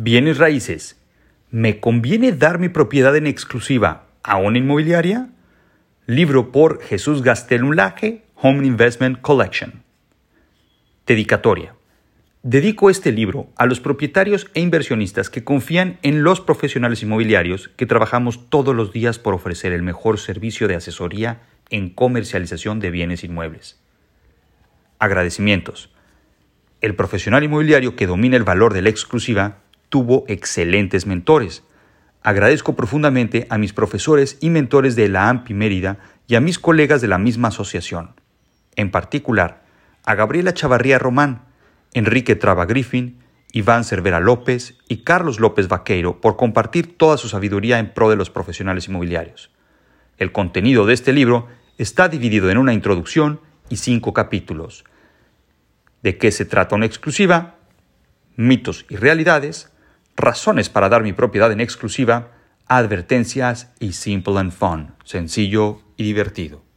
Bienes raíces. ¿Me conviene dar mi propiedad en exclusiva a una inmobiliaria? Libro por Jesús Gastelunlaje, Home Investment Collection. Dedicatoria. Dedico este libro a los propietarios e inversionistas que confían en los profesionales inmobiliarios que trabajamos todos los días por ofrecer el mejor servicio de asesoría en comercialización de bienes inmuebles. Agradecimientos. El profesional inmobiliario que domina el valor de la exclusiva tuvo excelentes mentores. Agradezco profundamente a mis profesores y mentores de la AMPI Mérida y a mis colegas de la misma asociación. En particular, a Gabriela Chavarría Román, Enrique Traba Griffin, Iván Cervera López y Carlos López Vaqueiro por compartir toda su sabiduría en pro de los profesionales inmobiliarios. El contenido de este libro está dividido en una introducción y cinco capítulos. ¿De qué se trata una exclusiva? Mitos y realidades, razones para dar mi propiedad en exclusiva, advertencias y simple and fun, sencillo y divertido.